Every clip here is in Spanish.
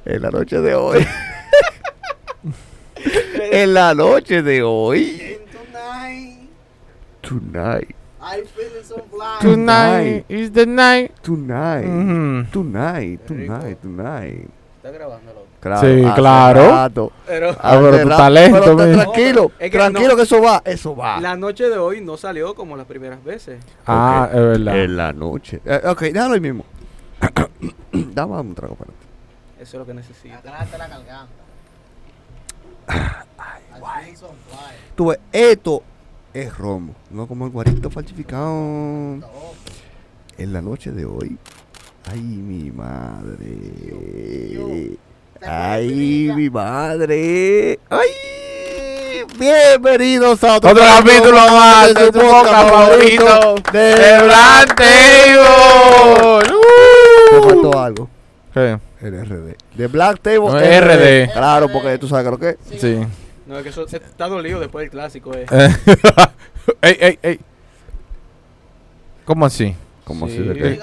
En la noche de hoy. en la noche de hoy. tonight, Tonight. I feel so blind. Tonight is the night. Tonight. Ujú. Tonight. Tonight. Tonight. Está grabándolo. Claro, Sí, claro. rato. Pero Ah, pero tu rato. talento, Pero tranquilo, No, es que tranquilo no. que eso va, eso va. la noche de hoy no salió como las primeras veces. Ah, es verdad. En la noche. Eh, ok, déjalo ahí mismo. Dame un trago para Eso es lo que necesito. Aclárate la garganta. Tú ves, esto es romo, no como el guarito falsificado. En la noche de hoy. Ay, mi madre. Ay, mi madre. Ay. Bienvenidos a Otro capítulo más de tu podcast favorito de Table. Me Uh. faltó algo. ¿Qué? El RD. De Black Table. No, RD. Claro, porque tú sabes lo que es. Sí. No, es que eso está dolido después del clásico. Eh. ey, ey, ey. ¿Cómo así? Como Sí. así de.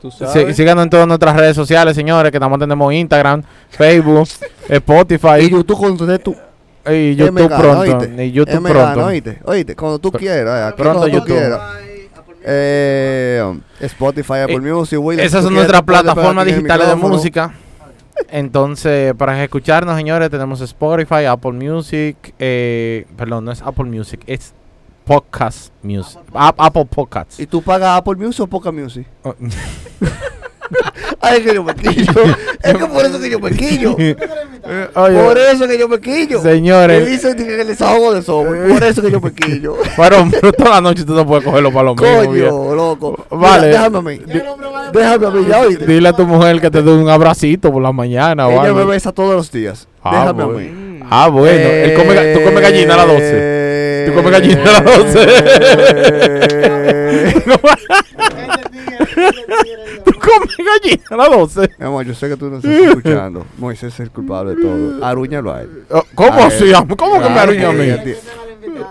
Tú Sí, síganos en todas nuestras redes sociales, señores, que también tenemos Instagram, Facebook, Spotify Y YouTube cuando tú tú. y YouTube MK, pronto. ¿oíste? Y YouTube MK, pronto. Oíste, oíste, cuando tú quieras. aquí pronto YouTube. quieras. Eh, Spotify, Apple Eh, Music, Will, Esas son nuestras plataformas digitales de música. Entonces, para escucharnos, señores, tenemos Spotify, Apple Music, eh, perdón, no es Apple Music, es Podcast Music, Ap- Apple Podcasts. ¿Y tú pagas Apple Music o Poca Music? Oh, Ay, es que yo me quillo. es que por eso que yo me quillo. eh, oye, Por eso que yo me quillo. Me señores, dicen que el desahogo de software. Por eso que yo me quillo. pero, pero toda la noche tú no puedes cogerlo para lo mismo. viejo. Coño, loco. Vale. Mira, déjame a mí. Déjame a mí, ya oíste. Dile a tu mujer que te dé un abracito por la mañana Ella algo. me besa todos los días. Ah, Déjame a bueno. mí. Mm. Ah, bueno. Él come tú comes gallina a las 12. Tú comes gallina a las 12. tú comes gallina a las 12. Mi amor, yo sé que tú no estás escuchando. Moisés es el culpable de todo. Arúñalo a él. Oh, ¿Cómo A así? am- ¿Cómo que me arruinó a mí?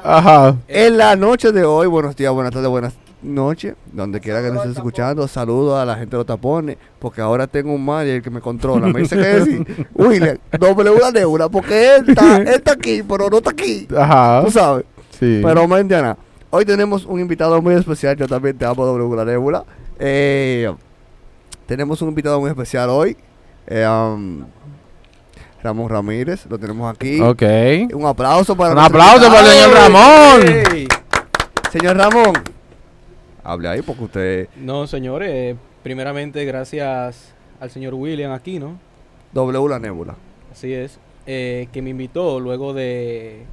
Ajá. En la noche de hoy, buenos días, buenas tardes, buenas noches, donde quiera que nos estés escuchando, saludo a la gente de los tapones, porque ahora tengo un manager que me controla. Me dice que decir, William, doble una neura, porque él está, él está aquí, pero no está aquí. Ajá. Tú sabes. Sí. Pero entiendes. Hoy tenemos un invitado muy especial. Yo también te amo, doble una nebula. Eh, tenemos un invitado muy especial hoy. eh, um, Ramón Ramírez, lo tenemos aquí. Ok. Un aplauso para Un aplauso para el señor Ramón. Señor Ramón, hable ahí porque usted No, señores. eh, primeramente, gracias al señor William aquí, ¿no? W la nébula. Así es. eh, que me invitó luego de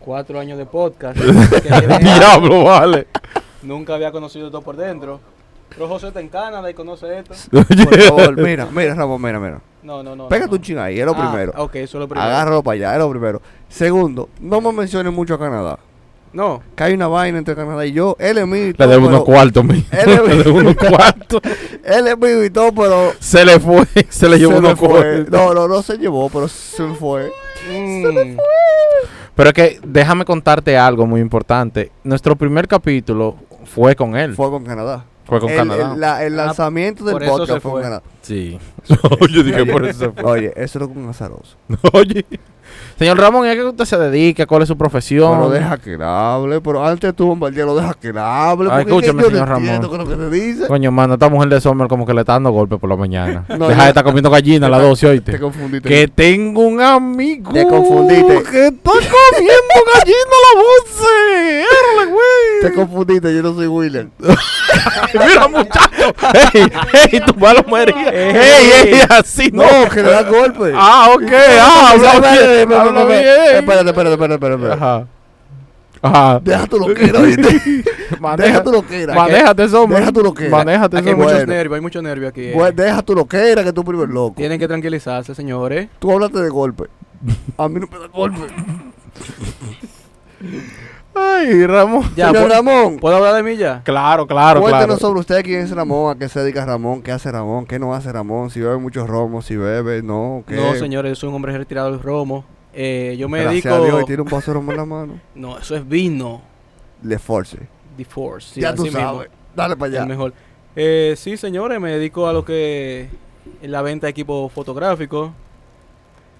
cuatro años de podcast. Diablo, vale. nunca había conocido todo por dentro. Pero José está en Canadá y conoce esto. Por favor, mira, mira, Ramón, mira, mira. No, no, no. Pégate no. un ching ahí, es lo Ah, primero. Ok, eso es lo primero. Agárralo para allá, es lo primero. Segundo, no me menciones mucho a Canadá. No, Que hay una vaina entre Canadá y yo. Él es mío y Le debo unos cuartos, mi. Él es- Le debo unos cuartos. Él es mío y todo, pero. Se le fue. Se le llevó se unos fue. cuartos. No, no, no se llevó, pero se me fue. Mm, Pero es que déjame contarte algo muy importante. Nuestro primer capítulo fue con él. Fue con Canadá. Fue con el, Canadá. El, la- el Ah, lanzamiento del podcast fue fue. con Canadá. Sí. Yo dije por eso se fue. Oye, eso era con un azaroso. Oye. Señor Ramón, ¿y a qué usted se dedica? ¿Cuál es su profesión? Pero deja que hable, pero antes tú, bombardero, deja que hable. Ay, escúchame, señor no Ramón. con lo que te dice. Coño, mano, esta mujer de Sommer como que le está dando golpes por la mañana. No, Deja de estar comiendo gallina a las 12, Te oíste. confundiste. Que tengo un amigo Te confundiste. que está comiendo gallina a las 12. Érale, Te güey. confundiste, yo no soy William. Mira, muchacho. Ey, ey, tu palomería. Ey, ey, así no. No, que le da golpe. Ah, ok. Ah, habla Espérate. Habla bien. Espérate, espérate, espérate, espérate. Ajá. Ajá. Deja tu loquera, ¿viste? Deja tu loquera. manéjate, Sommer. Deja tu loquera. Manéjate, aquí hay muchos bueno. nervios, hay muchos nervios aquí. eh. Pues deja tu loquera, que tú primer loco. Tienen que tranquilizarse, señores. Tú hablaste de golpe. A mí no me da golpe. Ay, Ramón. Ya, Señor ¿puedo, Ramón, ¿puedo hablar de mí ya? Claro, claro, cuéntenos claro. sobre usted, quién es Ramón, a qué se dedica Ramón, qué hace Ramón, qué no hace Ramón, si bebe muchos romos, si bebe, no, qué. No, señores, yo soy un hombre retirado del romo. Eh, yo me Gracias dedico... a Dios, y tiene un vaso de romo en la mano. No, eso es vino. Le force. The Force. sí, ya tú mismo. sabes. Dale para El allá. mejor. Eh, sí, señores, me dedico a lo que es la venta de equipos fotográficos.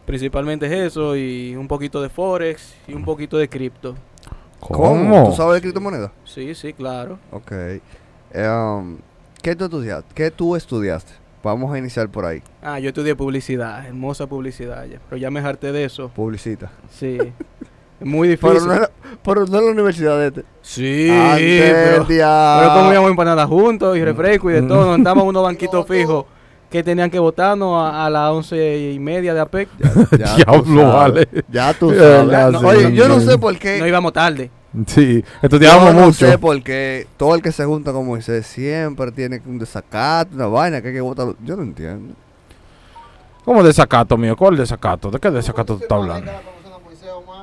Principalmente es eso y un poquito de Forex y un poquito de cripto. ¿Cómo? ¿Tú sabes de criptomonedas? Sí, sí, claro. Ok. Um, ¿Qué tú estudiaste? ¿Qué tú estudiaste? Vamos a iniciar por ahí. Ah, yo estudié publicidad, hermosa publicidad ya. Pero ya me harté de eso. Publicita. Sí. Es muy Pero difícil. no, era- pero no en la universidad de este. Sí, pero, diablo. pero comíamos empanadas juntos y refresco y de todo. Nos andábamos en unos banquitos fijos que tenían que votarnos a, a las once y media de APEC. Ya Diablo, tú sabes. vale. Ya tú Ya, sabes. ya, No, Oye, yo no sé por qué. No íbamos tarde. Sí, estudiábamos yo no mucho. sé por qué todo el que se junta con Moisés siempre tiene un desacato, una vaina que hay que votar. Yo no entiendo. ¿Cómo desacato, mío? ¿Cuál desacato? ¿De qué desacato tú estás hablando?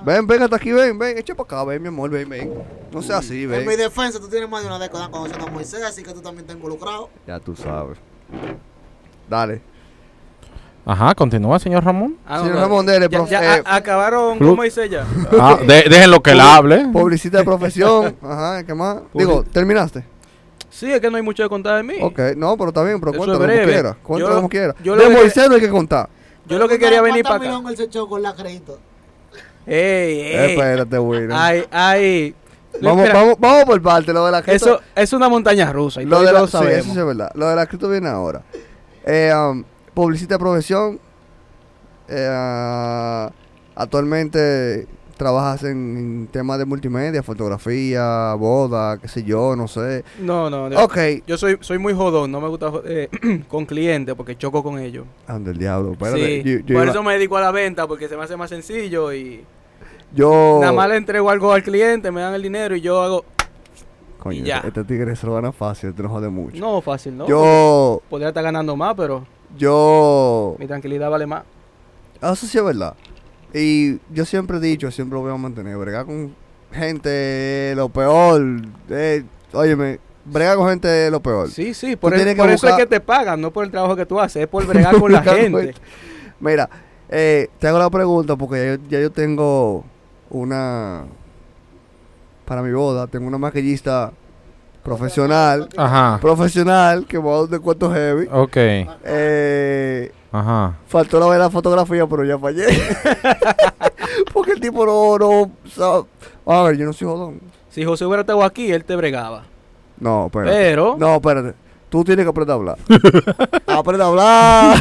Ven, ven hasta aquí, ven, ven, echa para acá, ven, mi amor, ven, ven. No sea así, En ven. mi defensa, tú tienes más de una década conociendo a Moisés, así que tú también estás involucrado. Ya tú sabes. Dale. Ajá, continúa, señor Ramón. Ah, Señor no, Ramón, dele, ya, profe- ya eh, a- acabaron como dice ya. Ah, de- déjenlo que él hable. Publicita de profesión. Ajá, ¿qué más? Digo, ¿terminaste? Sí, es que no hay mucho que contar de mí. Ok, no, pero está bien, pero Eso cuéntalo como quiera. Cuéntalo Yo- como quiera. yo lo De que- Moisés no hay que contar. Yo lo que quería venir para acá. millones él se echó con la crédito? Ey, ey. Espérate, William. Ay, ay. Vamos, Mira, vamos, vamos por parte, lo de la cripto. Eso es una montaña rusa y lo de la, lo sí, eso sí sabemos. es verdad. Lo de la cripto viene ahora. Eh, um, publicita de profesión. Eh, actualmente trabajas en, en temas de multimedia, fotografía, boda, qué sé yo, no sé. No, no, no. Ok. Yo soy, soy muy jodón, no me gusta eh, con clientes porque choco con ellos. Anda el diablo. Espérate. Sí, yo, yo por iba- eso me dedico a la venta porque se me hace más sencillo y yo- nada más le entrego algo al cliente, me dan el dinero y yo hago... Coño, y ya. este tigre se lo gana fácil, te no jode mucho. No, fácil, ¿no? yo, Podría estar ganando más, pero yo, mi tranquilidad vale más. Ah, Eso sí es verdad. Y yo siempre he dicho, siempre lo voy a mantener, bregar con gente lo peor. Eh, óyeme, bregar con gente lo peor. Sí, sí, por, el- por eso es que te pagan, no por el trabajo que tú haces, es por bregar con la gente. Mira, eh, te hago la pregunta porque ya ya yo tengo una... Para mi boda, tengo una maquillista profesional. Ajá. Profesional, que me va a dar un descuento heavy. Ok. Eh, Ajá. Faltó la ver la fotografía, pero ya fallé. Porque el tipo no, no sabe. A ver, yo no soy jodón. Si José hubiera estado aquí, él te bregaba. No, espérate. Pero, No, espérate. Tú tienes que aprender a hablar. aprende a hablar.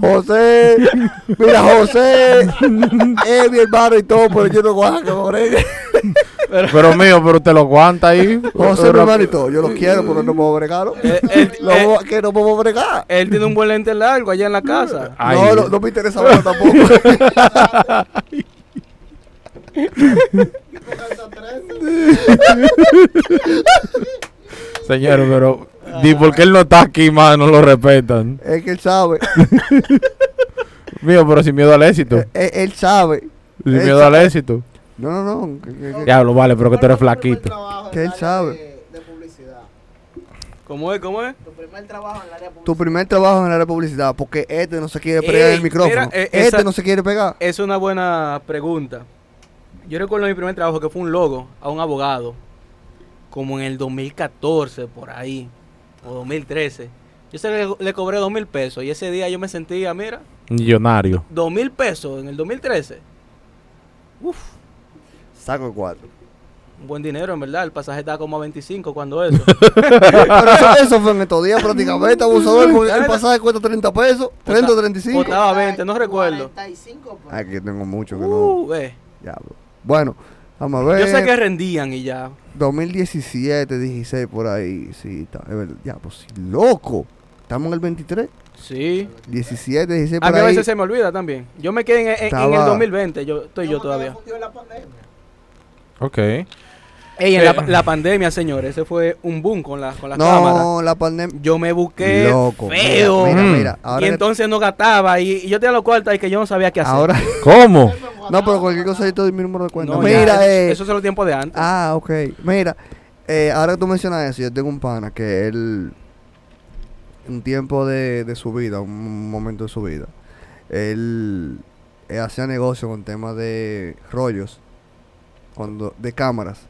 José. Mira, José. Es mi hermano y todo, pero yo no voy a que Pero mío, pero te lo aguanta ahí. José mi todo. Yo lo quiero, pero no puedo bregarlo. eh, él, Lo que no puedo bregar. él tiene un buen lente largo allá en la casa. Ay. No, no, no me interesa verlo tampoco. Señor, pero. Di por qué él no está aquí, más no lo respetan. es que él sabe. Mío, pero sin miedo al éxito. Eh, Él, él sabe. Sin él miedo al éxito. No, no, no. que- que- que- Diablo, vale, pero que tú eres ¿Cuál fue tu primer flaquito. Que el él área sabe. De, de publicidad. ¿Cómo es? ¿Cómo es? Tu primer trabajo en el área de publicidad. Tu primer trabajo en la publicidad, porque este no se quiere pegar Ey, el micrófono. mira, eh, este esa- no se quiere pegar. Es una buena pregunta. Yo recuerdo mi primer trabajo que fue un logo a un abogado, como en el 2014, por ahí, o 2013. Yo se le, le cobré dos mil pesos y ese día yo me sentía, mira, Millonario. dos mil pesos en el 2013. Uf, Saco cuatro. un buen dinero, en verdad. El pasaje estaba como a 25 cuando eso. Pero eso, eso fue en estos días prácticamente, abusador. porque El pasaje cuesta 30 pesos, 30 o 35. Botaba 20, no recuerdo. 45 pesos. Ay, que tengo mucho que no. Uh, eh. Diablo. Bueno, vamos a ver. Yo sé que rendían y ya. 2017, 16 por ahí. Sí, está. Ya, pues sí, loco. Estamos en el 23. Sí. 17, 16 A por mí a ahí. veces se me olvida también. Yo me quedé en, en- en el 2020, yo estoy yo todavía. la pandemia. Ok. Ey, en la, Eh. la pandemia, señores, ese fue un boom con la, con la cámara. No, la pandemia. Yo me busqué Loco. feo. Mira, Mm. mira, mira. Ahora y que- entonces no gastaba. Y, y yo tenía los cuartos y que yo no sabía qué hacer. Ahora. ¿Cómo? No, pero cualquier cosa yo te doy mi número de cuenta. No, mira, eso, eh. eso es los tiempos de antes. Ah, ok. Mira, eh, ahora que tú mencionas eso, yo tengo un pana que él, un tiempo de, de su vida, un momento de su vida, él, eh, hacía negocio con temas de rollos, cuando de cámaras.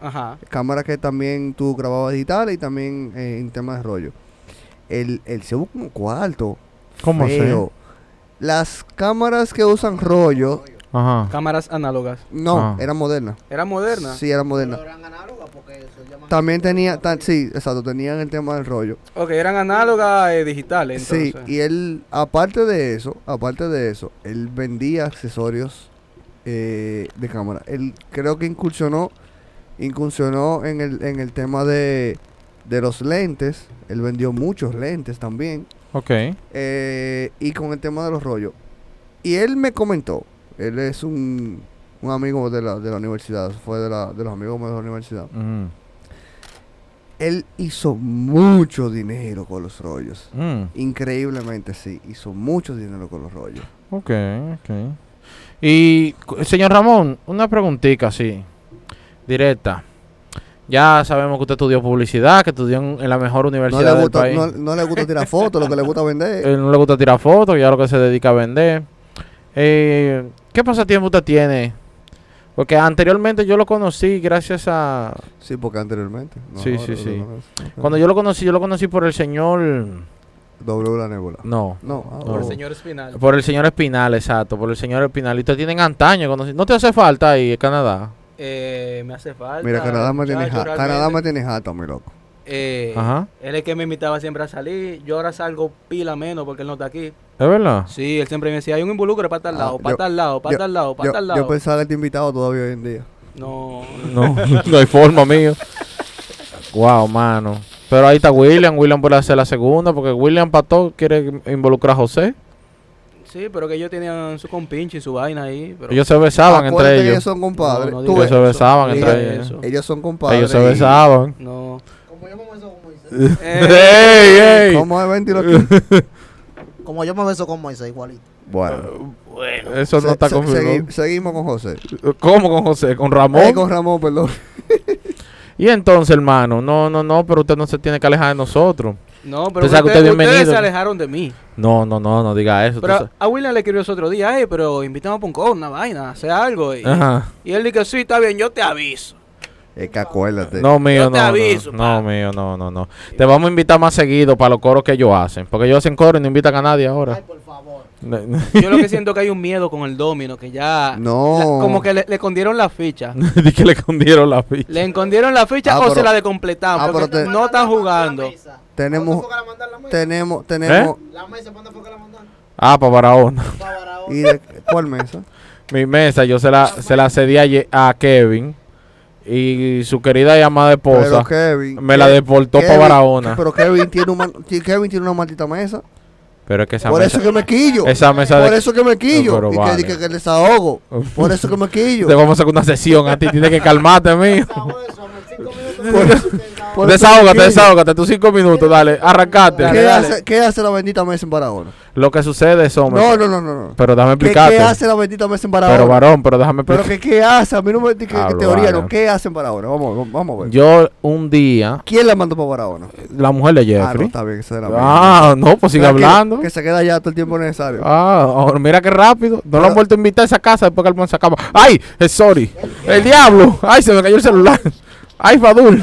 Ajá. Cámaras que también tú grababas digitales y también eh, en temas de rollo. Él, él se busca un cuarto. ¿Cómo así? feo. Las cámaras que usan rollo, Ajá. Cámaras análogas. no, Ah. eran modernas. Era moderna. Sí, eran modernas. Pero eran análogas porque se llaman. También tenía, ta- sí, exacto, tenían el tema del rollo. Ok, eran análogas eh, digitales. Sí, y él, aparte de eso, aparte de eso, él vendía accesorios eh, de cámara. Él creo que incursionó, incursionó en el, en el tema de, de los lentes. Él vendió muchos lentes también. Ok. eh, y con el tema de los rollos. Y él me comentó, él es un, un amigo de la, de la universidad, fue de, la, de los amigos de la universidad. Él hizo mucho dinero con los rollos. Mm. Increíblemente sí, hizo mucho dinero con los rollos. Ok, ok. Y, señor Ramón, una preguntita así, directa. Ya sabemos que usted estudió publicidad, que estudió en, la mejor No universidad le, del gusta, país. no, no le gusta tirar fotos, lo que le gusta vender. Él no le gusta tirar fotos, ya lo que se dedica a vender. Eh, ¿Qué pasatiempo usted tiene? Porque anteriormente yo lo conocí gracias a... Sí, porque anteriormente. no, Sí, sí, sí. Cuando yo lo conocí, yo lo conocí por el señor... W la nébula. No, No, ah, Por el señor Espinal. por el señor Espinal, exacto, por el señor Espinal. Y usted tienen antaño. ¿No te hace falta ahí en Canadá? Eh, me hace falta. Mira, Canadá me tiene, muchacho, ja- Canadá me tiene jato, mi loco. Eh, Ajá. Él es el que me invitaba siempre a salir. Yo ahora salgo pila menos porque él no está aquí. ¿Es verdad? Sí, él siempre me decía, hay un involucro para tal Ah, lado, para yo- tal lado, para yo- tal lado, para Yo, tal yo lado. pensaba que te invitado todavía hoy en día. No, No, no hay forma, mío. Wow, mano. Pero ahí está William. William puede hacer la segunda porque William Pato quiere involucrar a José. sí, pero que ellos tenían su compinche y su vaina ahí. Pero Ellos se besaban entre ellos. ellos son compadres. No, no Ellos se besaban entre ellos. son compadres. Ellos se besaban. No. Como yo me beso con Moisés. ¡Ey, ey! ¿Cómo es ventilo aquí? Como yo me beso con Moisés, igualito. Bueno, Eso no está se- confirmado. segui- seguimos con José. ¿Cómo con José? ¿Con Ramón? Eh, con Ramón, perdón. Y entonces, hermano, no, no, no, pero usted no se tiene que alejar de nosotros. No, pero Usted usted ustedes, se alejaron de mí. No, no, no, no diga eso. Pero a William le escribió ese otro día, "Ey, pero invítame a un una vaina, hacer algo. Y, Ajá. y él dice, sí, está bien, yo te aviso. Es que acuérdate. No, mío, Yo te no. aviso, no, no, mío, no, no, no. Te vamos a invitar más seguido para los coros que ellos hacen. Porque ellos hacen coro y no invitan a nadie ahora. Ay, por favor. Yo lo que siento que hay un miedo con el domino, que ya... No. la- como que le, le escondieron la ficha. Di que le escondieron la ficha. Le escondieron la ficha Ah, o pero- se la decompletamos. ah, porque pero te- no están jugando. Tenemos, ¿Cuándo fue que la mandaron la mesa? tenemos, tenemos. La mesa, ¿cuándo fue que la mandaron? Ah, para Barahona. Para Barahona. ¿Y de cuál mesa? Mi mesa, yo se la, se la cedí a Kevin. Y su querida y amada esposa Kevin. me la deportó para Barahona. Pero Kevin tiene, un man- ti- Kevin tiene una maldita mesa. Pero es que esa Por mesa, eso que me quillo. esa mesa de... Por eso que me quillo. Pero y vale. que, que, que desahogo. Por eso que me quillo. Te vamos a hacer una sesión a ti. Tienes que calmarte, mío. Por Desahógate, desahógate. Tus cinco minutos, dale. Arrancate. ¿Qué, hace, ¿Qué hace la bendita mesa en Barahona? Lo que sucede es, hombre. No, no, no, no. no. Pero déjame ¿Qué, explicarte. ¿Qué hace la bendita mesa en Barahona? Pero varón, pero déjame Pero explicar. que qué hace, a mí no me que, que Hablo, teoría, vale. no, ¿qué hace en Barahona? Vamos, vamos, vamos a ver. Yo un día, ¿Quién la mandó para Barahona? la mujer de Ah, no, Jeffrey. está bien, esa mía. Ah, no, pues sigue hablando. Que se queda allá todo el tiempo necesario. Ah, mira qué rápido. No lo han Pero- vuelto a invitar a esa casa después que el man se acaba. ¡Ay! eh, sorry. El diablo. ¡Ay! Se me cayó el celular. ¡Ay, Fadul!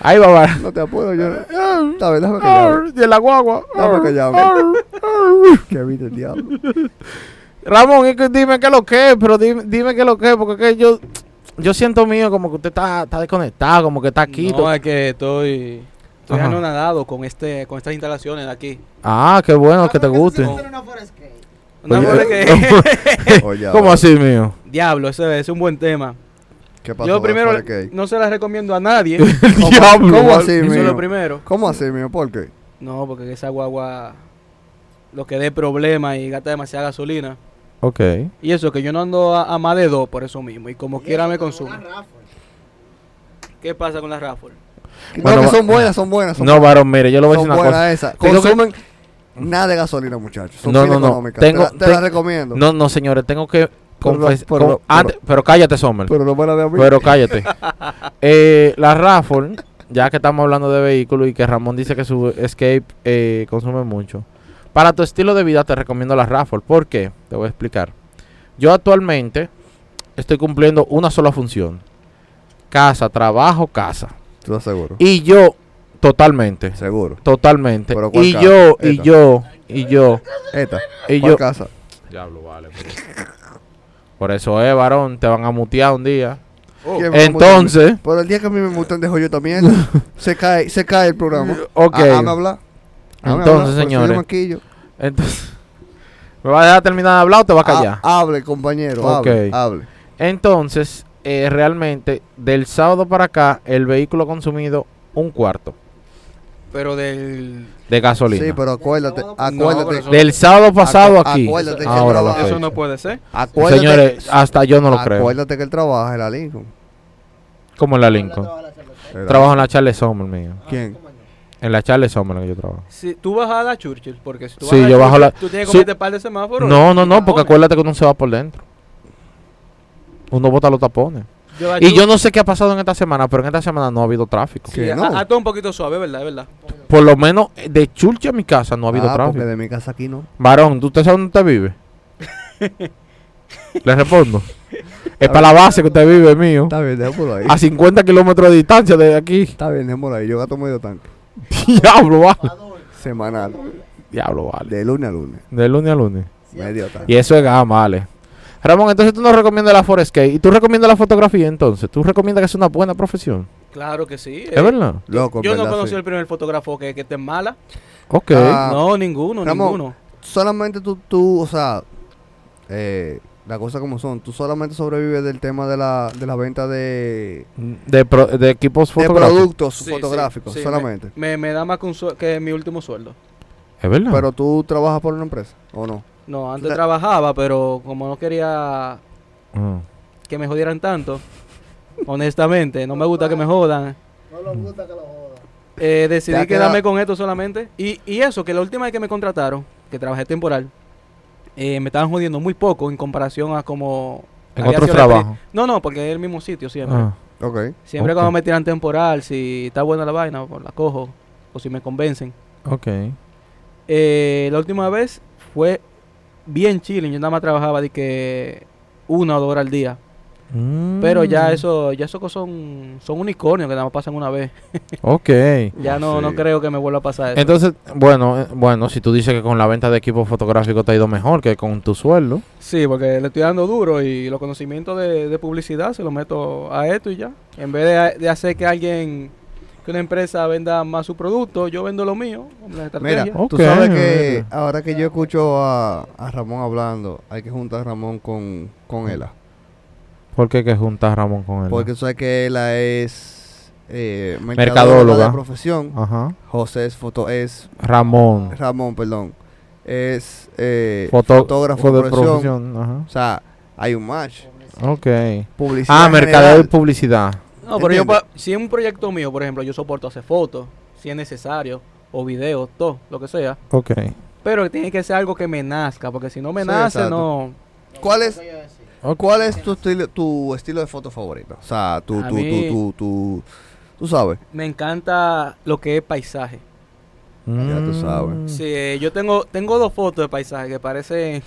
¡Ay, babá! No te apuro, yo. Está bien, déjame callar. De la guagua. Dame. Arr, Que viste el diablo. Ramón, es que dime qué es lo que es, pero dime, dime qué es lo que es, porque es que yo, yo siento mío como que usted está, está desconectado, como que está aquí. No, es que estoy... Estoy Ajá. anonadado con este con estas instalaciones de aquí. Ah, qué bueno que te guste. Oye, ¿Cómo así, mío? Diablo, ese es un buen tema. ¿Qué pasó? Yo primero no se la recomiendo a nadie. ¿Cómo, Diablo, ¿Cómo así, Eso es mío? lo primero. ¿Cómo así, mío? ¿Por qué? No, porque esa guagua lo que dé problema y gasta demasiada gasolina. Ok. Y eso, que yo no ando a, a más de dos por eso mismo. Y como quiera me consume. ¿Qué pasa con la Raffle? Bueno, no, que son buenas, son buenas. Son No, buenas, varón, mire, yo le voy a decir una cosa. buenas esas. Tengo que- Consumen nada de gasolina, muchachos. Son No, no, no. económicas. Tengo- te, la- te la te- recomiendo. No, no, señores, tengo que Pero confesar. pero no- antes, pero cállate, Sommer. Pero no para de a mí. Pero cállate. eh, la Raffle, ya que estamos hablando de vehículos y que Ramón dice que su Escape eh, consume mucho. Para tu estilo de vida te recomiendo la Raffle. ¿Por qué? Te voy a explicar. Yo actualmente estoy cumpliendo una sola función. Casa, trabajo, casa. ¿Tú estás seguro? Y yo, totalmente. Seguro. Totalmente. ¿Pero cuál Y casa? yo, y yo, y yo, Esta. y ¿Cuál yo. casa? Diablo, vale. pero- Por eso es, varón, te van a mutear un día. ¿Quién me Entonces? Por el día que a mí me mutan dejo yo también. se cae, se cae el programa. ok. Ah, Hazme hablar. Entonces, hablar, yo señores. maquillo. Entonces, ¿me vas a dejar terminar de hablar o te vas a callar? Hable, compañero. Ok. Hable, hable. Entonces, eh, realmente, del sábado para acá, el vehículo ha consumido un cuarto Pero del. de gasolina. Sí, pero acuérdate, acuérdate. Del sábado pasado Acu- aquí. acuérdate que Ahora la va- Eso no puede ser. acuérdate Señores, hasta yo no lo creo. acuérdate que él trabaja en la Lincoln. Como en la Lincoln. Trabajo en la Charles Sommer, mío. ¿Quién? En la Charles Sommer en que yo trabajo. Si tú vas a la Churchill, porque si tú Sí, vas a yo bajo la- Tú tienes que Su- comerte par de semáforos. No, no, no, porque acuérdate que uno se va por dentro. Uno bota los tapones. Yo Y yo no sé qué ha pasado en esta semana, pero en esta semana no ha habido tráfico. Sí, no. a todo un poquito suave, ¿verdad? ¿verdad? Por lo menos eh, de Churchi a mi casa no ha habido ah, porque tráfico. de mi casa aquí no. Varón, ¿tú usted sabe dónde usted vive? Le respondo. Es para la base que usted vive, mío. Está bien, déjamelo ahí. A 50 kilómetros de distancia de aquí. Está bien, déjamelo ahí. Yo gasto medio tanque. Diablo, vale. Semanal. Diablo, vale. De lunes a lunes. De lunes a lunes. Medio tanque. Y eso es gama, vale. Ramón, entonces tú no recomiendas la Forescape. ¿Y tú recomiendas la fotografía entonces? ¿Tú recomiendas que es una buena profesión? Claro que sí. ¿Es eh. verdad? Loco, Yo no conocí Sí. el primer fotógrafo que, que esté mala. Ok. Ah, no, ninguno, Ramón. ninguno. Solamente tú, tú, o sea, eh, las cosas como son. Tú solamente sobrevives del tema de la, de la venta de, de, pro- de equipos de fotográficos. productos Sí, sí, fotográficos, sí, solamente. Me, me da más que, un que mi último sueldo. ¿Es verdad? Pero tú trabajas por una empresa, ¿o no? No, antes La- trabajaba, pero como no quería que me jodieran tanto, honestamente, no me gusta que me jodan. No nos gusta que lo jodan. Eh, decidí quedarme quedado- con esto solamente. Y, y eso, que la última vez que me contrataron, que trabajé temporal, eh, me estaban jodiendo muy poco en comparación a como... En había otros sido la experien- trabajos. No, no, porque es el mismo sitio siempre. Ah. Ok. Siempre cuando me tiran temporal, si está buena la vaina, pues la cojo. O si me convencen. Ok. Eh, la última vez fue bien chilling. Yo nada más trabajaba de que una o dos horas al día. Pero ya Mm. eso, ya esos son, son unicornios que nada más pasan una vez. Ok. Ya no, no creo que me vuelva a pasar eso. Entonces, bueno, eh, bueno, si tú dices que con la venta de equipos fotográficos te ha ido mejor que con tu sueldo. Sí, porque le estoy dando duro y los conocimientos de, de publicidad se los meto a esto y ya. En vez de, de hacer que alguien, que una empresa venda más su producto, yo vendo lo mío. La Mira, estrategia. tú sabes que ahora que yo escucho a, a Ramón hablando, hay que juntar a Ramón con, con Ela. ¿Por qué que juntas Ramón con él? Porque tú sabes que Ela es eh, Mercadóloga. de profesión. Ajá. José es foto es Ramón. Ramón, perdón. Es eh, Foto- fotógrafo de profesión. profesión. Ajá. O sea, hay un match. Ok. Publicidad Ah, mercadeo y publicidad. No, pero yo, si es un proyecto mío, por ejemplo, yo soporto hacer fotos, si es necesario, o videos, todo, lo que sea. Ok. Pero tiene que ser algo que me nazca, porque si no me Sí, nace, exacto. no. ¿Cuál es. ¿Cuál es tu estilo, tu estilo de foto favorito? O sea, tu, tu, tu, tu, tu, tú sabes. Me encanta lo que es paisaje. Ya tú sabes. Sí, yo tengo tengo dos fotos de paisaje que parecen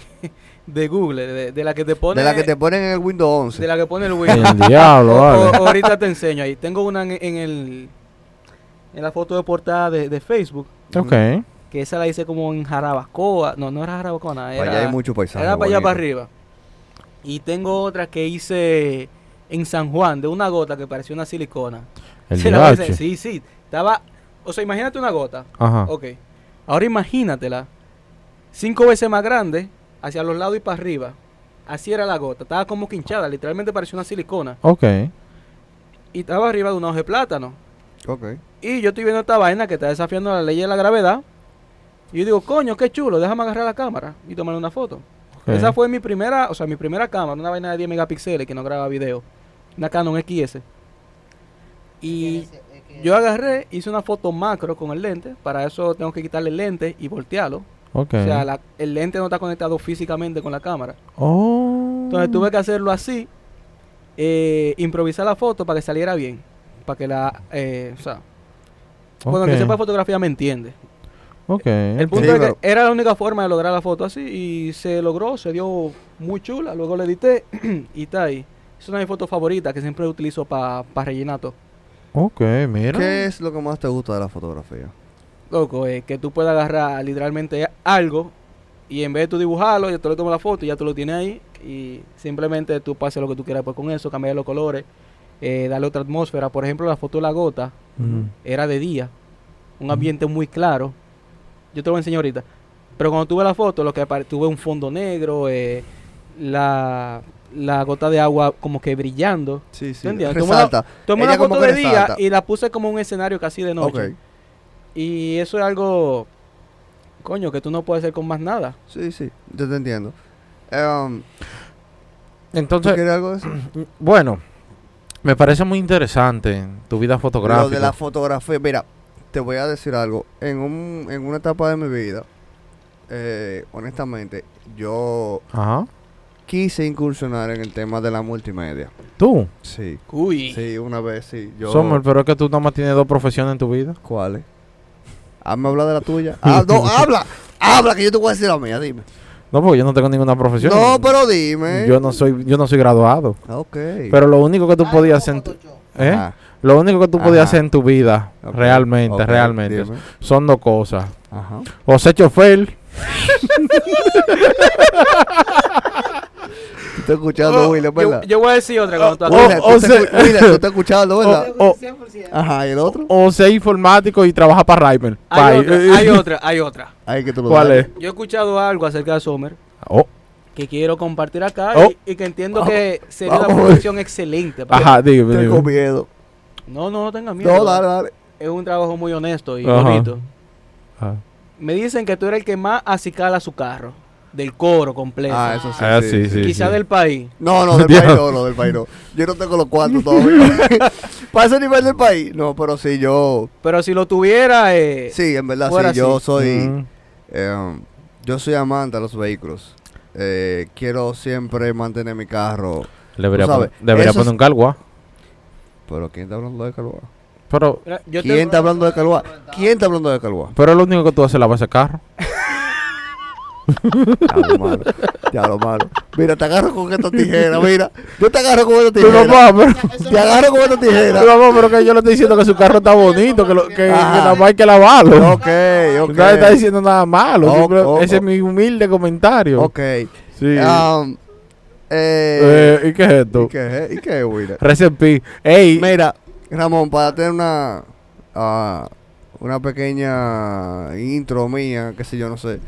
de Google, de, de la que te pone de la que te ponen en el Windows 11. de la que pone el El Windows. diablo, O- vale. o- ahorita te enseño ahí. Tengo una en, en el en la foto de portada de, de Facebook, Ok. que esa la hice como en Jarabacoa. No, no era Jarabacoa, nada, Para era, allá hay mucho paisaje. era para allá para arriba. Y tengo otra que hice en San Juan, de una gota que parecía una silicona. El Se la. Sí, sí. Estaba. O sea, imagínate una gota. Ajá. Ok. Ahora imagínatela. Cinco veces más grande, hacia los lados y para arriba. Así era la gota. Estaba como quinchada. Literalmente parecía una silicona. Ok. Y estaba arriba de un hoja de plátano. Ok. Y yo estoy viendo esta vaina que está desafiando la ley de la gravedad. Y yo digo, coño, qué chulo, déjame agarrar la cámara y tomarle una foto. ok. Esa fue mi primera, o sea, mi primera cámara, una vaina de 10 megapíxeles que no graba video. Una Canon XS. Y yo agarré, hice una foto macro con el lente. Para eso tengo que quitarle el lente y voltearlo. Ok. O sea, la- el lente no está conectado físicamente con la cámara. Oh. Entonces tuve que hacerlo así. eh, improvisar la foto para que saliera bien. Para que la... eh, o sea, bueno, el que sepa fotografía me entiende. Ok. El punto Sí, es que pero- era la única forma de lograr la foto así y se logró, se dio muy chula, luego la edité y está ahí. Es una de mis fotos favoritas que siempre utilizo para rellenar todo. Ok, mira. ¿Qué es lo que más te gusta de la fotografía? Loco, eh, que tú puedas agarrar literalmente algo y en vez de tú dibujarlo, yo te le tomo la foto y ya tú lo tienes ahí y simplemente tú pases lo que tú quieras pues con eso, cambiar los colores, eh, darle otra atmósfera. Por ejemplo, la foto de la gota era de día, un ambiente muy claro. Yo te lo voy a enseñar ahorita. Pero cuando tú ves la foto, lo que ves un fondo negro, eh, la, la gota de agua como que brillando. Sí, sí. Tomé una-. Tomé una foto de día y la puse como un escenario casi de noche. Y eso es algo, coño, que tú no puedes hacer con más nada. Sí, sí. Yo te entiendo. Um, ¿Tú Entonces, quieres algo de eso? bueno, me parece muy interesante tu vida Lo fotográfica. de la fotografía. Mira, te voy a decir algo. En, un, en una etapa de mi vida, eh, honestamente, yo Ajá. quise incursionar en el tema de la multimedia. Tú, Sí. Uy. Sí, una vez sí. Yo, Sommer, pero es que tú nada más tienes dos profesiones en tu vida. ¿Cuáles? Hazme hablar de la tuya. Ah, no, habla. Habla, que yo te voy a decir la mía, dime. No, porque yo no tengo ninguna profesión. No, pero dime. Yo no soy, yo no soy graduado. Ok. Pero lo único que tú podías hacer, en tu- ¿eh? Ajá, lo único que tú podías hacer en tu vida, realmente, realmente, dime. son dos cosas. Ajá. O ser chofer, Estás escuchando, Oh, yo, ¿verdad? yo voy a decir otra cuando tú Oh, William, o tú, sea- estás escuchando, ¿verdad? o, Ajá, ¿y el otro? o ser informático y trabajar para Reimer. Hay otra, hay otra, hay otra. Ahí que tú lo ¿Cuál es? Yo he escuchado algo acerca de Sommer Oh, que quiero compartir acá Oh. y, y que entiendo Vamos, que sería una profesión excelente. para- ajá, dígame, Tengo dígame. miedo. No, no, no tenga miedo. No, dale, dale. Es un trabajo muy honesto y Ajá. bonito. Ajá. Me dicen que tú eres el que más acicala su carro. Del coro completo. Ah, eso sí. Ah, sí, sí, sí. sí. Quizá del país. No, no, del Dios. país no, no, del país no. Yo no tengo los cuartos todavía. Para ese nivel del país. No, pero sí, yo. Pero si lo tuviera, eh, Sí, en verdad, sí. Yo soy. Mm. eh, yo soy amante de los vehículos. Eh, quiero siempre mantener mi carro. Debería, Tú sabes, pon- debería eso poner es- un cargua. Pero ¿quién está hablando de Calua? Pero, ¿Quién está hablando de Calua? ¿Quién está hablando de Calua? pero lo único que tú haces es lavar ese carro. Diablo malo. Diablo malo. Mira, te agarro con esta tijera. Mira, yo te agarro con esta tijera. papá, pero, Te agarro con esta tijera. papá, pero que yo le estoy diciendo que su carro está bonito, que, lo, que, que nada más hay que lavarlo. Ok, ok. No le está diciendo nada malo. Oh, simple- oh, ese oh. es mi humilde comentario. Ok. Sí. Um, eh, Eh, ¿Y qué es esto? ¿Y qué es? ¿Y qué es, William? Recipe. Ey, Mira, Ramón, para tener una ah, una pequeña intro mía, qué sé yo, no sé.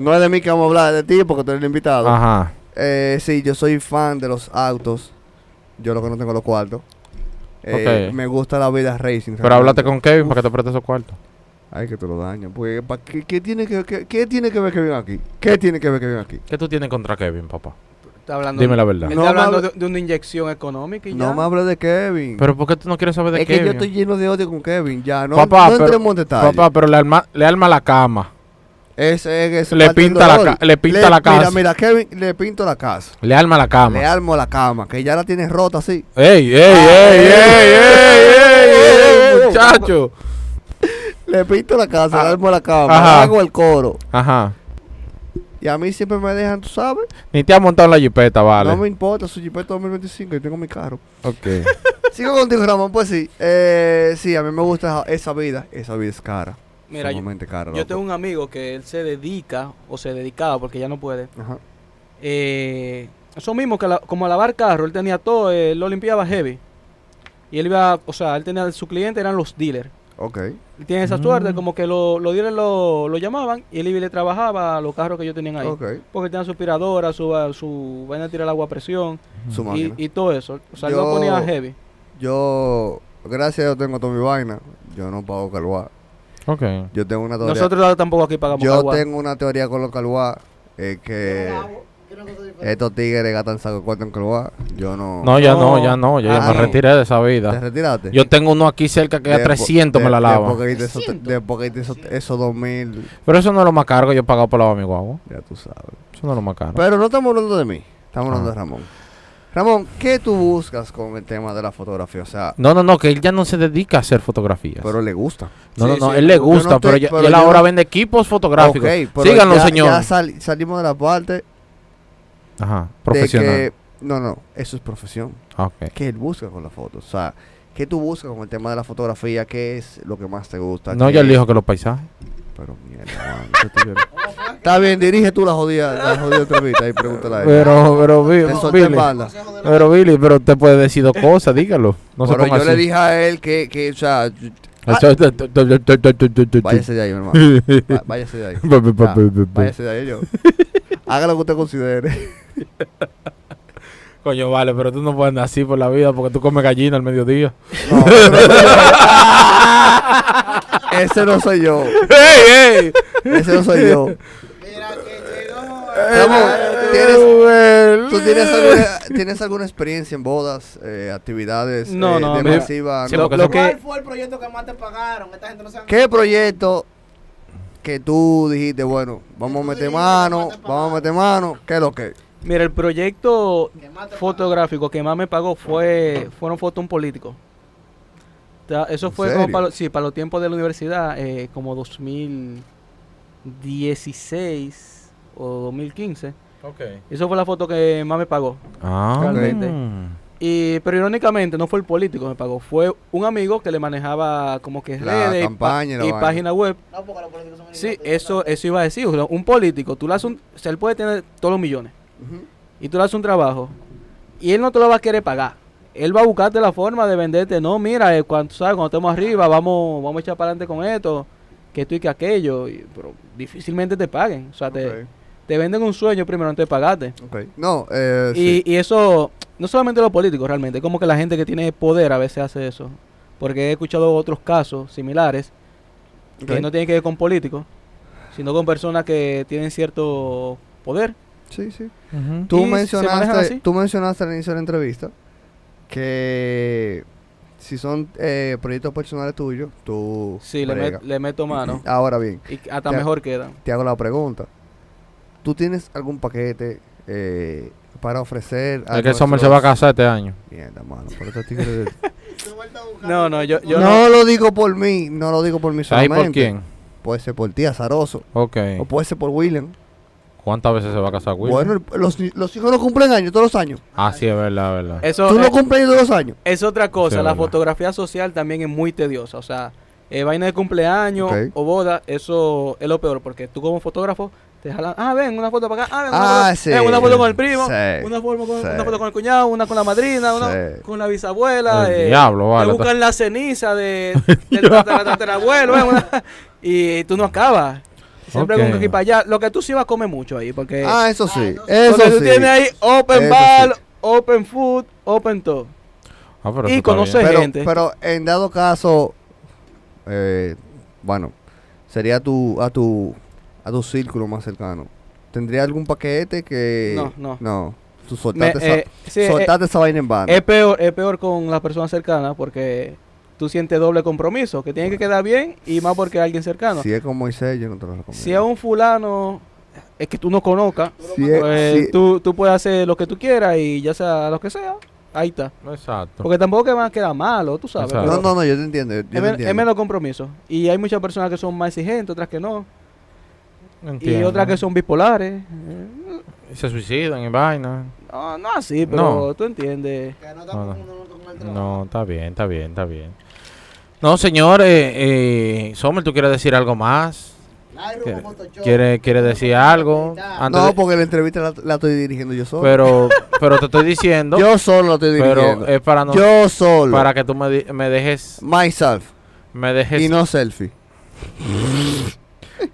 No es de mí que vamos a hablar, es de ti porque tú eres el invitado. Ajá. Eh, sí, yo soy fan de los autos. Yo lo que no tengo los cuartos. Eh, Ok. Me gusta la vida racing. Pero háblate con. Kevin para que te preste esos cuartos. Ay, que te lo. Porque, pa- ¿qué, qué tiene que, qué, qué tiene que ver Kevin aquí? ¿Qué tiene que ver Kevin aquí? ¿Qué tú tienes contra Kevin, papá? está hablando, Dime la verdad. No está hablando me de, de una inyección económica y No ya. me hables de Kevin. Pero ¿por qué tú no quieres saber de es que Kevin? yo estoy lleno de odio con Kevin. Ya, no, Papá, no pero- entremos en detalle. Papá, pero le arma, le arma la cama. Ese es Le pinta la le pinta la casa. Mira, mira, Kevin le pinto la casa. Le arma la cama. Le armo la cama, que ya la tienes rota así. ¡Ey, ey, Ah, ey, ey, ey, ey, ey, ey, muchacho! Le pinto la casa, Ah, le armo la cama, ajá. hago el coro. Ajá. Y a mí siempre me dejan, tú sabes. Ni te has montado en la jipeta, vale. No me importa, su Jeepeta 2025, yo tengo mi carro. Ok. Sigo contigo, Ramón, pues sí. Eh, sí, a mí me gusta esa vida. Esa vida es cara. Mira, yo, yo tengo un amigo que él se dedica, o se dedicaba porque ya no puede. Ajá. Eh, eso mismo, que la- como a lavar carro, él tenía todo, él lo limpiaba heavy. Y él iba, o sea, él tenía, su cliente eran los dealers. Ok. Él tiene esa Mm. suerte, como que lo- los dealers lo, lo llamaban y él iba y le trabajaba a los carros que ellos tenían ahí. Ok. Porque tenía su aspiradora, su, su vaina de tirar el agua a presión Su y, y todo eso. O sea, él Yo- lo ponía heavy. Yo, gracias a Dios tengo toda mi vaina. Yo no pago calua. Ok. Yo tengo una teoría. Nosotros tampoco aquí pagamos yo tengo una teoría con los calua. Es que estos tigres gastan saco cuarto en calua. Yo no. No, ya no, No. ya no. Ya Ah, me no. retiré de esa ¿Te vida. retiraste? Yo tengo uno aquí cerca que a Despo- 300 me de- la lava. Después que hice esos, después que hice esos, esos 2000, Pero eso no es lo más caro que yo he pagado por lavar mi guagua. ya tú sabes. Eso no es lo más caro. Pero no estamos hablando de mí, estamos hablando Ah. de Ramón. Ramón, ¿qué tú buscas con el tema de la fotografía? O sea, No, no, no, que él ya no se dedica a hacer fotografías. pero le gusta. no, Sí, no, no, sí, él le yo no gusta, estoy- pero, ya- pero él yo ahora vende equipos fotográficos. Ok, pero Síganlo, ya, señor. Ya sali- salimos de la parte Ajá, de profesional. que, no, no, eso es profesión. Ah, ok. ¿Qué él busca con la foto? O sea, ¿Qué tú buscas con el tema de la fotografía? ¿Qué es lo que más te gusta? No, ¿Qué- ya él dijo que los paisajes. Pero mierda, tigre- Está bien, dirige tú la jodida, la jodida entrevista y pregúntale a él. Pero, pero, Te Billy. Pero Billy, pero te puede decir dos cosas, dígalo. No Pero yo le así. dije a él que, que o sea, Ah. váyase de ahí, mi hermano. Va- Váyase de ahí. Ya, váyase de ahí yo. Haga lo que usted considere. Coño, vale, pero tú no puedes andar así por la vida porque tú comes gallina al mediodía. No, pero ese no soy yo. ¡Ey, ey! Ese no soy yo. Mira que llegó. Vamos, ¿tienes- ¿Tú ¿Tú tienes alguna, tienes alguna experiencia en bodas, eh, actividades No, eh, no, de mira, masiva? sí, lo que- ¿Cuál fue el proyecto que más te pagaron? Esta gente no sabe. ¿Qué proyecto que tú dijiste, bueno, vamos a meter mano, vamos a meter mano? ¿Qué es lo que? Mira, el proyecto fotográfico que más me pagó fue fueron fotos de un político. Ta- Eso ¿En fue como para, sí, para los tiempos de la universidad, eh, como 2016 o 2015. Ok. Eso fue la foto que más me pagó. Ah. Realmente. Y, pero irónicamente no fue el político que me pagó, fue un amigo que le manejaba como que La redes y, campaña y la y vaina. página web. No, porque los políticos son Sí, eso, eso iba a decir. o sea, un político, tú le haces un, o sea, él puede tener todos los millones y tú le haces un trabajo y él no te lo va a querer pagar. Él va a buscarte la forma de venderte. No, mira, eh, cuando, ¿sabes? cuando estemos arriba, vamos, vamos a echar para adelante con esto, que esto y que aquello. y- pero difícilmente te paguen. O sea, te, te venden un sueño primero antes de pagarte. ok. No, eh, sí. Y, y eso, no solamente los políticos realmente, como que la gente que tiene poder a veces hace eso. Porque he escuchado otros casos similares que no tienen que ver con políticos, sino con personas que tienen cierto poder. Sí, sí. Tú mencionaste, tú mencionaste al inicio de la entrevista que si son eh, proyectos personales tuyos, tú Sí, le, bregas. met- le meto mano Ahora bien, y hasta mejor quedan. te hago la pregunta. ¿Tú tienes algún paquete eh, para ofrecer a Es que Sommer se va a casar este año. Mierda, mano, por estos tigres No, no, yo, yo no, lo digo por mí, no lo digo por mí ¿Ahí solamente. por quién? Puede ser por ti, azaroso. Ok. O puede ser por William. ¿Cuántas veces se va a casar Will? Bueno, los, los hijos no cumplen años todos los años. Ah, sí, es verdad, es verdad. Eso Tú no cumples años todos los años. es otra cosa. Sí, la verdad. fotografía social también es muy tediosa. O sea, eh, vaina de cumpleaños o boda, eso es lo peor. Porque tú como fotógrafo te jalan, ah, ven, una foto para acá, ah, ven, una, Ah, foto, sí. ven, una foto con el primo, Sí, una, foto con, sí. una foto con el cuñado, una con la madrina, una Sí. con la bisabuela. El eh, diablo, te vale. buscan la ceniza de, del tatara- tatarabuelo, y tú no acabas. Siempre con que aquí para allá. Lo que tú sí vas a comer mucho ahí, porque, Ah, eso sí. Ah, Eso porque tú tienes ahí open Eso bar, sí. open food, open todo. Ah, pero y conocer- pero, gente. pero en dado caso, eh, bueno, sería a tu, a tu, a tu círculo más cercano. ¿Tendría algún paquete que No, no. No. Tú Me- soltaste, esa, eh, sí, eh, soltaste esa vaina en banda. es peor, es peor con las personas cercanas porque tú sientes doble compromiso, que tiene que quedar bien y más porque es alguien cercano. Si es con Moisés, yo no te lo recomiendo. Si es un fulano es que tú no conozcas, Si es- pues, si- tú, tú puedes hacer lo que tú quieras y ya sea lo que sea, ahí está. Exacto. Porque tampoco que va a quedar malo, tú sabes. Exacto. No, no, no, yo te entiendo. Yo es, te men- entiendo. es menos compromiso. Y hay muchas personas que son más exigentes, otras que no. Y otras que son bipolares. Y se suicidan y vaina. No, no así, pero No. tú entiendes. Que no No. No, está bien, está bien, está bien. No, señor, eh, eh, Sommer, ¿tú quieres decir algo más? ¿Quiere, quiere, quiere decir algo? Antes No, porque la entrevista la, la estoy dirigiendo yo solo. pero, pero te estoy diciendo, yo solo la estoy dirigiendo. pero es para no, yo solo. para que tú me, me dejes, Myself. me dejes. Y no selfie.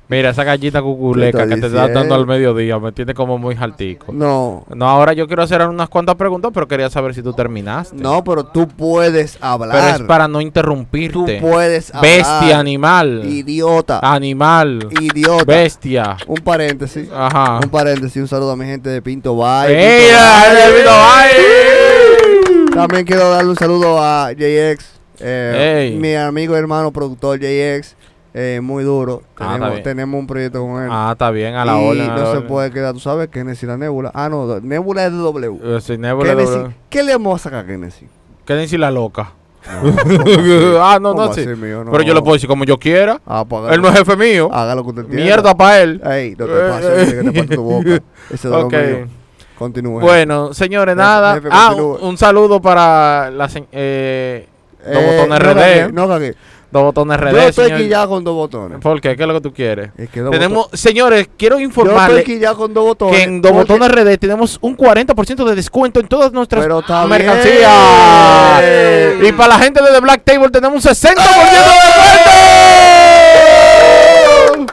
Mira esa gallita cuculeca que te está dando al mediodía, me tiene como muy jaltico. No. No, ahora yo quiero hacer unas cuantas preguntas, pero quería saber si tú terminaste. No, pero tú puedes hablar. pero es para no Tú interrumpirte. puedes hablar. Bestia, animal. Idiota. Animal. Idiota. Bestia. Un paréntesis. Ajá. Un paréntesis. Un saludo a mi gente de Pinto Bay. ¡Ella! Pinto Bay. También quiero darle un saludo a JX. eh, Ey. Mi amigo hermano productor JX. Eh, muy duro. Ah, Tenemos, tenemos un proyecto con él. Ah, está bien, a la y orden. no se orden. puede quedar, tú sabes, Kennedy la Nebula. Ah, no, Nebula es de W. Eh, sí, Nebula, Kennedy, Nebula. ¿Qué le vamos a sacar a Kennedy? Kennedy la loca. No, ah, no, ¿Cómo no, sí. mío? No. Pero yo lo puedo decir como yo quiera. Ah, pues Él no es jefe mío. Haga lo que usted entienda. Mierda para él. Ey, no te Eh, pases, dice que te parte tu boca. Ese es Ok. lo mío. Continúe. Bueno, señores, Jefe, nada. jefe, ah, un, un saludo para la se- eh, Dos botones no RD. cagué, No cagué. Dos botones RD. Yo estoy señor. quillado con dos botones. ¿Por qué? ¿Qué es lo que tú quieres? Es que Tenemos, señores, quiero botones. Yo estoy quillado con dos botones. que en Dos porque- Botones RD tenemos un 40% de descuento en todas nuestras mercancías. bien. Y para la gente de The Black Table tenemos un 60% de descuento.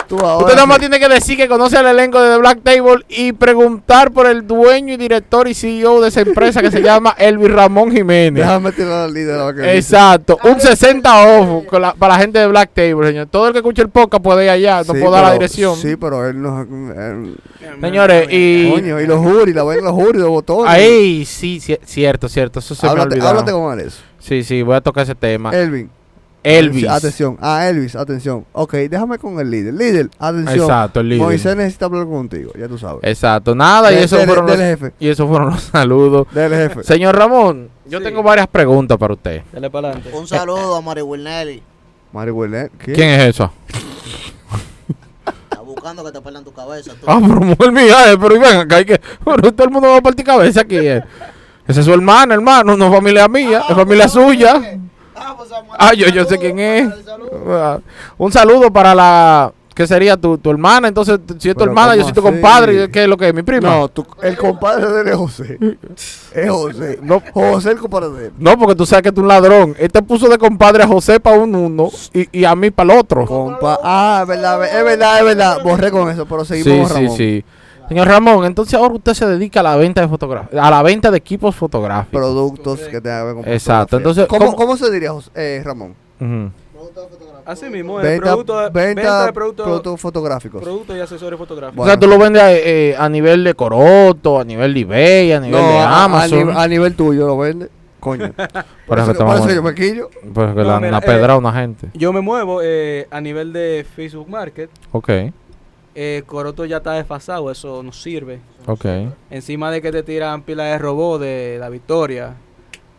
Tú ahora Usted nada más sí. tiene que decir que conoce al elenco de The Black Table y preguntar por el dueño y director y CEO de esa empresa que se llama Elvis Ramón Jiménez. Déjame tirar al líder. Exacto, un 60 off con la- para la gente de Black Table, señor. Todo el que escuche el podcast puede ir allá, no Sí, puedo dar la dirección. Sí, pero él no. él- Señores, y coño, y los juris, la ven los juris, los botones. ahí sí, ci- cierto, cierto, eso se me ha háblate, olvidado. háblate con él eso. Sí, sí, voy a tocar ese tema. Elvin. Elvis. Atención. Ah, Elvis, atención. Ok, déjame con el líder. Líder, atención. Exacto, el líder. Moisés necesita hablar contigo, ya tú sabes. Exacto, nada, y De- dele- fueron los, jefe. y esos fueron los saludos. Dele, jefe. Señor Ramón, yo Sí. tengo varias preguntas para usted. Dale para adelante. Un saludo a Mari Wilnelli. Mari Wilner, ¿qué? ¿Quién es esa? Está buscando que te pierdan tu cabeza. tú. Ah, pero mujer mía, eh, pero y ven acá, hay que, pero todo el mundo va a partir cabeza aquí. eh. Esa es su hermana, hermano, no es familia mía, es familia suya. Ah, pues, Ah, yo, yo sé quién es. Un saludo para la, ¿qué sería tu, tu hermana? Entonces, si es tu Pero hermana, yo ¿cómo soy tu así? compadre, ¿qué es lo que es? ¿Mi prima? No, el compadre de él es José. Es José. No. José el compadre de él. No, porque tú sabes que tú un ladrón. Este puso de compadre a José para un uno y, y a mí para el otro. Compa ah, es verdad, es verdad, es verdad. Borré con eso, pero seguimos Sí, con sí, sí. Señor Ramón, entonces ahora usted se dedica a la venta de fotografía, a la venta de equipos fotográficos. Productos que tengan que ver con Exacto, fotografía. entonces, ¿Cómo, ¿cómo- ¿cómo se diría, José- eh, Ramón? Ujú. Así mismo, el Venta, producto de, venta, venta de productos productos fotográficos. productos y accesorios fotográficos. O sea, tú lo vendes eh, a nivel de Coroto, a nivel de eBay, a nivel No, de Amazon. A, nivel, a nivel tuyo lo vende. Coño. por eso por eso yo me quillo. pues que No, mira, una pedra eh, a una gente. Yo me muevo eh, a nivel de Facebook Market. Ok, Eh, Coroto ya está desfasado, eso no sirve. ok. Encima de que te tiran pilas de robot de la victoria,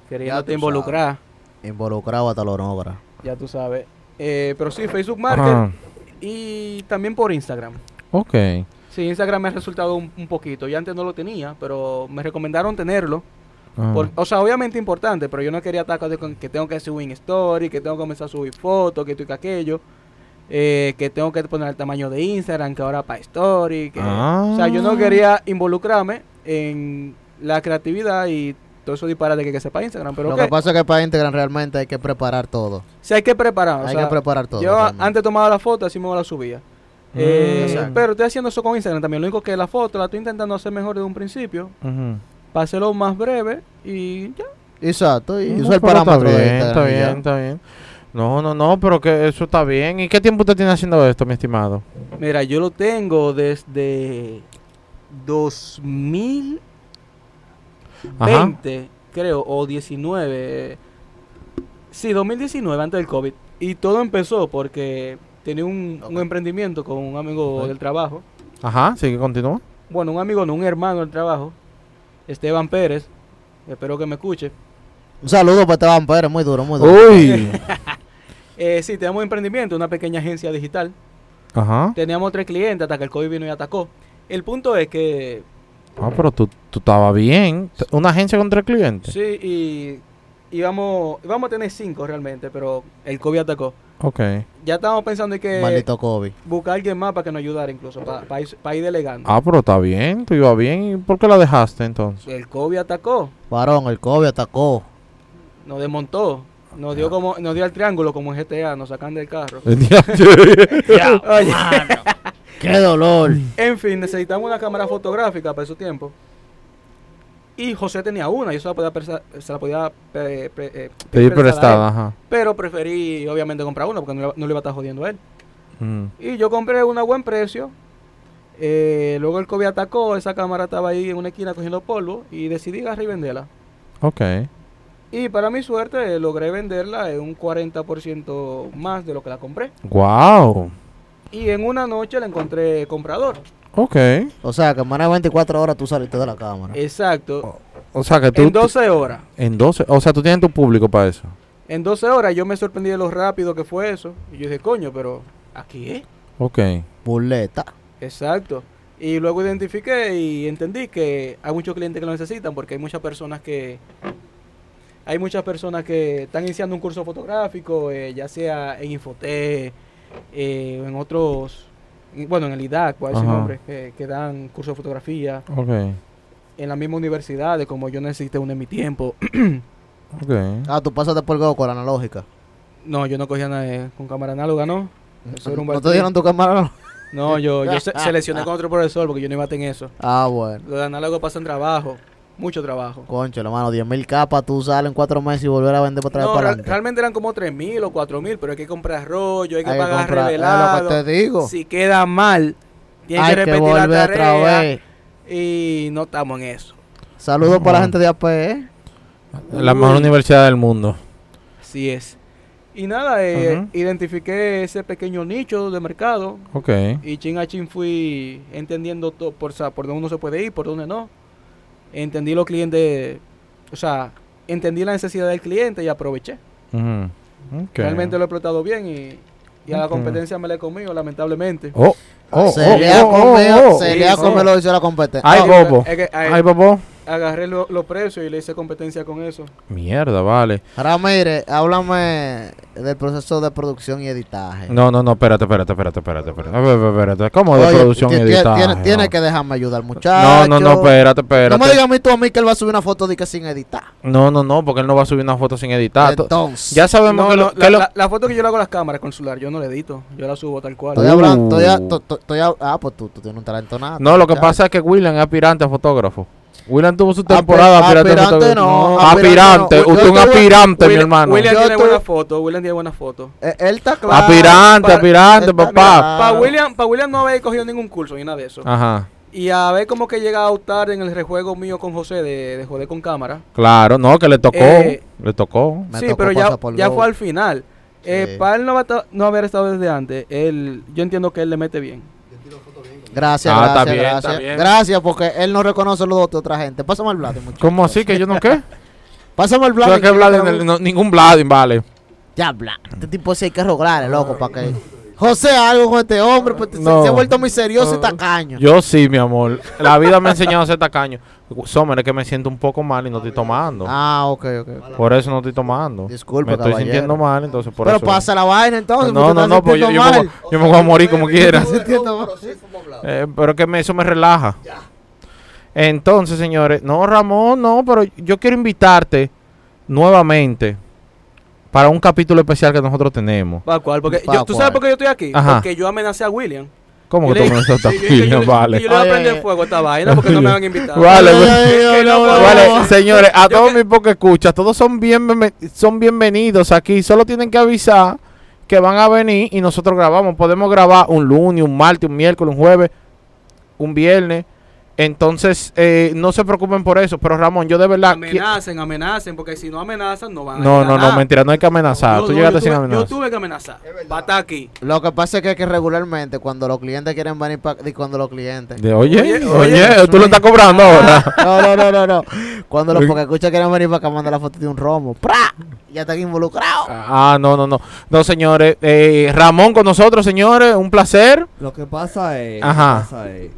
queriéndote tú involucrar, Involucrado hasta lo logra. ya tú sabes. Eh, pero sí, Facebook Market Ajá, y también por Instagram. ok. Sí, Instagram me ha resultado un, un poquito. Yo antes no lo tenía, pero me recomendaron tenerlo. Por- o sea, obviamente importante, pero yo no quería estar con con que tengo que subir story, que tengo que comenzar a subir fotos, que esto y que aquello. Eh, que tengo que poner el tamaño de Instagram, que ahora para story. Que, O sea, yo no Ah. quería involucrarme en la creatividad y todo eso disparate que, que sepa Instagram. Pero Lo que pasa es que para Instagram realmente hay que preparar todo. sí hay que preparar. o hay sea, que preparar todo. yo realmente. antes tomaba la foto, así me la subía. Mm. Eh, pero estoy haciendo eso con Instagram también. Lo único que la foto la estoy intentando hacer mejor desde un principio. Ujú. Para hacerlo más breve y ya. Exacto, y eso es el está parámetro de bien, está ya. bien, está bien. No, no, no, pero que eso está bien. ¿Y qué tiempo usted tiene haciendo esto, mi estimado? Mira, yo lo tengo desde 2020, Ajá. creo, o 19. Sí, 2019, antes del COVID. Y todo empezó porque tenía un, emprendimiento con un amigo del trabajo. Ajá, sí que continúa. Bueno, un amigo, no, un hermano del trabajo. Esteban Pérez. Espero que me escuche. Un saludo para Esteban Pérez, muy duro, muy duro. Uy. Eh, sí, tenemos un emprendimiento, una pequeña agencia digital. Ajá. Teníamos tres clientes hasta que el COVID vino y atacó. El punto es que Ah, pero tú, tú estabas bien. Una agencia con tres clientes. Sí, y íbamos, íbamos a tener cinco realmente, pero el COVID atacó. Ok. Ya estábamos pensando en que Maldito COVID. buscar a alguien más para que nos ayudara incluso, para, ir, pa' ir delegando. Ah, pero está bien. Tú ibas bien. ¿Y por qué la dejaste entonces? El COVID atacó, Varón, el COVID atacó. nos desmontó, nos dio como, nos dio el triángulo como en GTA, nos sacan del carro. Oye, ¡Qué dolor! en fin, necesitamos una cámara fotográfica para esos tiempos. Y José tenía una, yo se la podía, presa- se la podía pe- pe- eh, Pedir prestar a él. prestada, ajá. Pero preferí obviamente comprar una porque no, le- no le iba a estar jodiendo a él. Mm. Y yo compré una a buen precio. Eh, luego el COVID atacó, esa cámara estaba ahí en una esquina cogiendo polvo y decidí agarrar y venderla. Ok. Y para mi suerte eh, logré venderla en un 40% más de lo que la compré. Wow. Y en una noche la encontré comprador. Ok. O sea, que en más de 24 horas tú saliste de la cámara. Exacto. O sea que tú... En 12 horas. En 12. O sea, tú tienes tu público para eso. En 12 horas yo me sorprendí de lo rápido que fue eso. Y yo dije, coño, pero aquí es. Ok. Burleta. Exacto. Y luego identifiqué y entendí que hay muchos clientes que lo necesitan porque hay muchas personas que hay muchas personas que están iniciando un curso fotográfico, eh, ya sea en Infotec, eh, o en otros, en- bueno, en el IDAC, por ese nombre, que, que dan curso de fotografía, Ok, en la misma universidad, de como yo necesité uno en mi tiempo. ok. Ah, tú pasaste por Go con la analógica. No, yo no cogía nada de- con cámara análoga, ¿no? Eso era un ¿No te dieron tu cámara? No, yo, yo se- seleccioné con otro profesor porque yo no iba a tener eso. Ah, bueno. Los de análogo pasan trabajo, mucho trabajo. Concho, hermano, 10 mil capas, tú sales en cuatro meses y volver a vender para atrás No, para real- realmente eran como 3 mil o 4 mil, pero hay que comprar rollo, hay que Hay que pagar es revelado. lo que te digo. Si queda mal, tienes Hay que que repetir la volver otra vez. Y no estamos en eso. Saludos para la gente de AP, ¿eh? La mejor Uy. universidad del mundo. Así es. Y nada, eh, Ujú. identifiqué ese pequeño nicho de mercado Ok. y chin a chin fui entendiendo todo por, por dónde uno se puede ir, por dónde no. Entendí los clientes, o sea, entendí la necesidad del cliente y aproveché. Ujú. Ok. Realmente lo he explotado bien y, y a la competencia me la he comido, lamentablemente. Oh, oh, se oh, le ha oh, comido, oh, oh. se Sí, le ha comido lo hizo la competencia. Ay, bobo. es que, ay, Ay, bobo. Agarré lo- los precios y le hice competencia con eso. Mierda, vale. Ramírez, háblame del proceso de producción y editaje. No, no, no, espérate, espérate, espérate, espérate, espérate. Espérate, espérate. ¿Cómo de Oye, producción y editaje? Tiene, tiene no? que dejarme ayudar, muchacho. No, no, no, espérate, espérate. No me digas a mí tú a mí que él va a subir una foto de que sin editar. No, no, no, porque él no va a subir una foto sin editar. To- Entonces, Ya sabemos No, que, no, lo, la, que lo- la- la foto que yo le hago a las cámaras con celular, yo no la edito, yo la subo tal cual. estoy hablando, estoy, a- Uh. to- to- estoy a- ah, pues tú, tú tienes un talento nada. No, lo que pasa es que William es aspirante a fotógrafo. William tuvo su Api- temporada aspirante, a aspirante no, aspirante. aspirante no. Usted es Yo un aspirante, mi hermano. William Yo tiene buena foto, William tiene buena foto. Eh, Él está claro. aspirante, para- aspirante, está papá. claro. Para William, pa William no haber cogido ningún curso ni nada de eso. Ajá. Y a ver cómo que llega a optar en el rejuego mío con José de, de joder con cámara. Claro, no, que le tocó. Eh, le tocó. Me sí, tocó pero ya, ya fue al final. Eh, Sí. para él no, va no haber estado desde antes, él, yo entiendo que él le mete bien. Gracias, Ah, está gracias, bien, gracias. bien. Gracias porque él no reconoce los de otra gente. Pásame el Vladimir, muchacho. ¿Cómo así que yo no qué? Pásame el ¿Tú sabes Vladimir. que Vladimir- quiero- no, ningún Vladimir vale. Ya, Vlad. Este tipo sí hay que rogarle, loco, para que... José, algo con este hombre, pues, se- No. se, ha vuelto muy serioso y tacaño. Yo sí, mi amor. La vida me ha enseñado a ser tacaño. Sommer, es que me siento un poco mal y no estoy tomando. Ah, ok, ok. Por eso no estoy tomando. Disculpe, me estoy caballero. sintiendo mal, entonces por Pero eso. pasa la vaina entonces. no, no, no, pues yo, me, voy- yo me voy a morir como quiera. Eh, pero que me, eso me relaja. Entonces, señores, no, Ramón, no, pero yo quiero invitarte nuevamente para un capítulo especial que nosotros tenemos. ¿Para cuál? Porque ¿Pa' yo, ¿Tú sabes por qué yo estoy aquí? Ajá. Porque yo amenacé a William. ¿Cómo que le- vale? Yo le voy a prender fuego a esta vaina porque no me van a invitar. Vale, pues. Vale, no. señores, a todos mis pocos escuchas, todos son, bien, son bienvenidos aquí. Solo tienen que avisar que van a venir y nosotros grabamos. Podemos grabar un lunes, un martes, un miércoles, un jueves, un viernes. Entonces, eh, no se preocupen por eso. Pero Ramón, yo de verdad. Amenacen, amenacen, porque si no amenazan, no van a No, llegar no, no, nada. mentira, no hay que amenazar. Yo- Tú yo- llegaste yo sin tuve- amenazar. Yo tuve que amenazar. Va a estar aquí. Lo que pasa es que, que regularmente cuando los clientes quieren venir para... Cuando los clientes... De- oye, Oye, oye, oye, tú lo estás cobrando ahora. No, no, no, no, no. Cuando los porque escucha quieren venir para acá manda la foto de un romo. ¡Pra! Ya están involucrados. Ah, no, no, no. No, señores. eh, Ramón con nosotros, señores. Un placer. Lo que pasa es, Ajá. lo que pasa es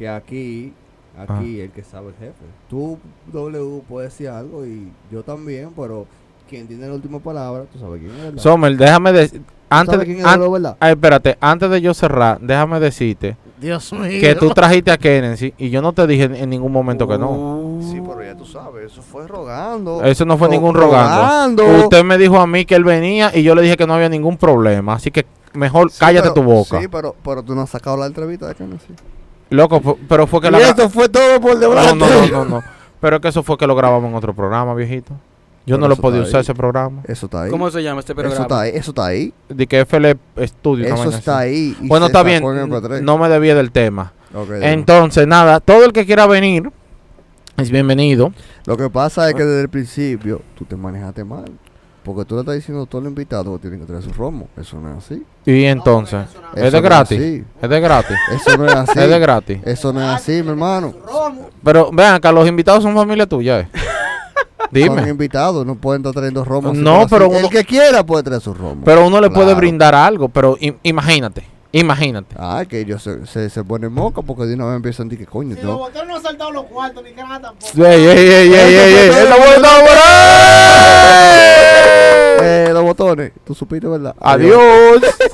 que aquí, aquí el que sabe el jefe. Tú, W, puedes decir algo y yo también, pero quien tiene la última palabra, tú sabes quién es, ¿verdad? Sommer, déjame decir. Antes ¿Sabes de, quién es an- verdad? Ay, espérate, antes de yo cerrar, déjame decirte Dios mío. que tú trajiste a Kennedy y yo no te dije en, en ningún momento que no. Sí, pero ya tú sabes, eso fue rogando. Eso no fue Ro- ningún rogando. rogando. Usted me dijo a mí que él venía y yo le dije que no había ningún problema. Así que mejor Sí, cállate pero- tu boca. Sí, pero, pero tú no has sacado la entrevista de Kennedy. Loco, pero fue que Y la gra- eso fue todo por debajo. no, no, no, no. Pero es que eso fue que lo grabamos en otro programa, viejito. Yo Pero no lo podía usar ahí. ese programa. Eso está ahí. ¿Cómo se llama este programa? Eso está ahí. Eso está ahí. De que FL Studio. Eso está así. ahí. y Bueno, está bien. sacó en MP3. No me debía del tema. Entonces, nada, todo el que quiera venir es bienvenido. Lo que pasa es que desde el principio tú te manejaste mal. Porque tú le estás diciendo a todos los invitados que tienen que traer su romo. Eso no es así. Y entonces, es de no gratis. así. Es de gratis. Eso no es así. Es de gratis. Eso no es así, mi hermano. Pero vean acá, los invitados son familia tuya, ¿eh? Son Dime. invitados, no pueden estar trayendo romos. así No, pero uno- El que quiera puede traer su romo. Pero uno le puede Claro. brindar algo. Pero im- imagínate, Imagínate. Ah, que ellos se, se, se ponen moca porque de una vez empiezan a decir que coño, Si no. los botones no han saltado los cuartos ni que nada tampoco. Ey, ey, ey, ey, ey, ey. ¡Esta mujer está los botones, tú supiste, ¿verdad? Adiós.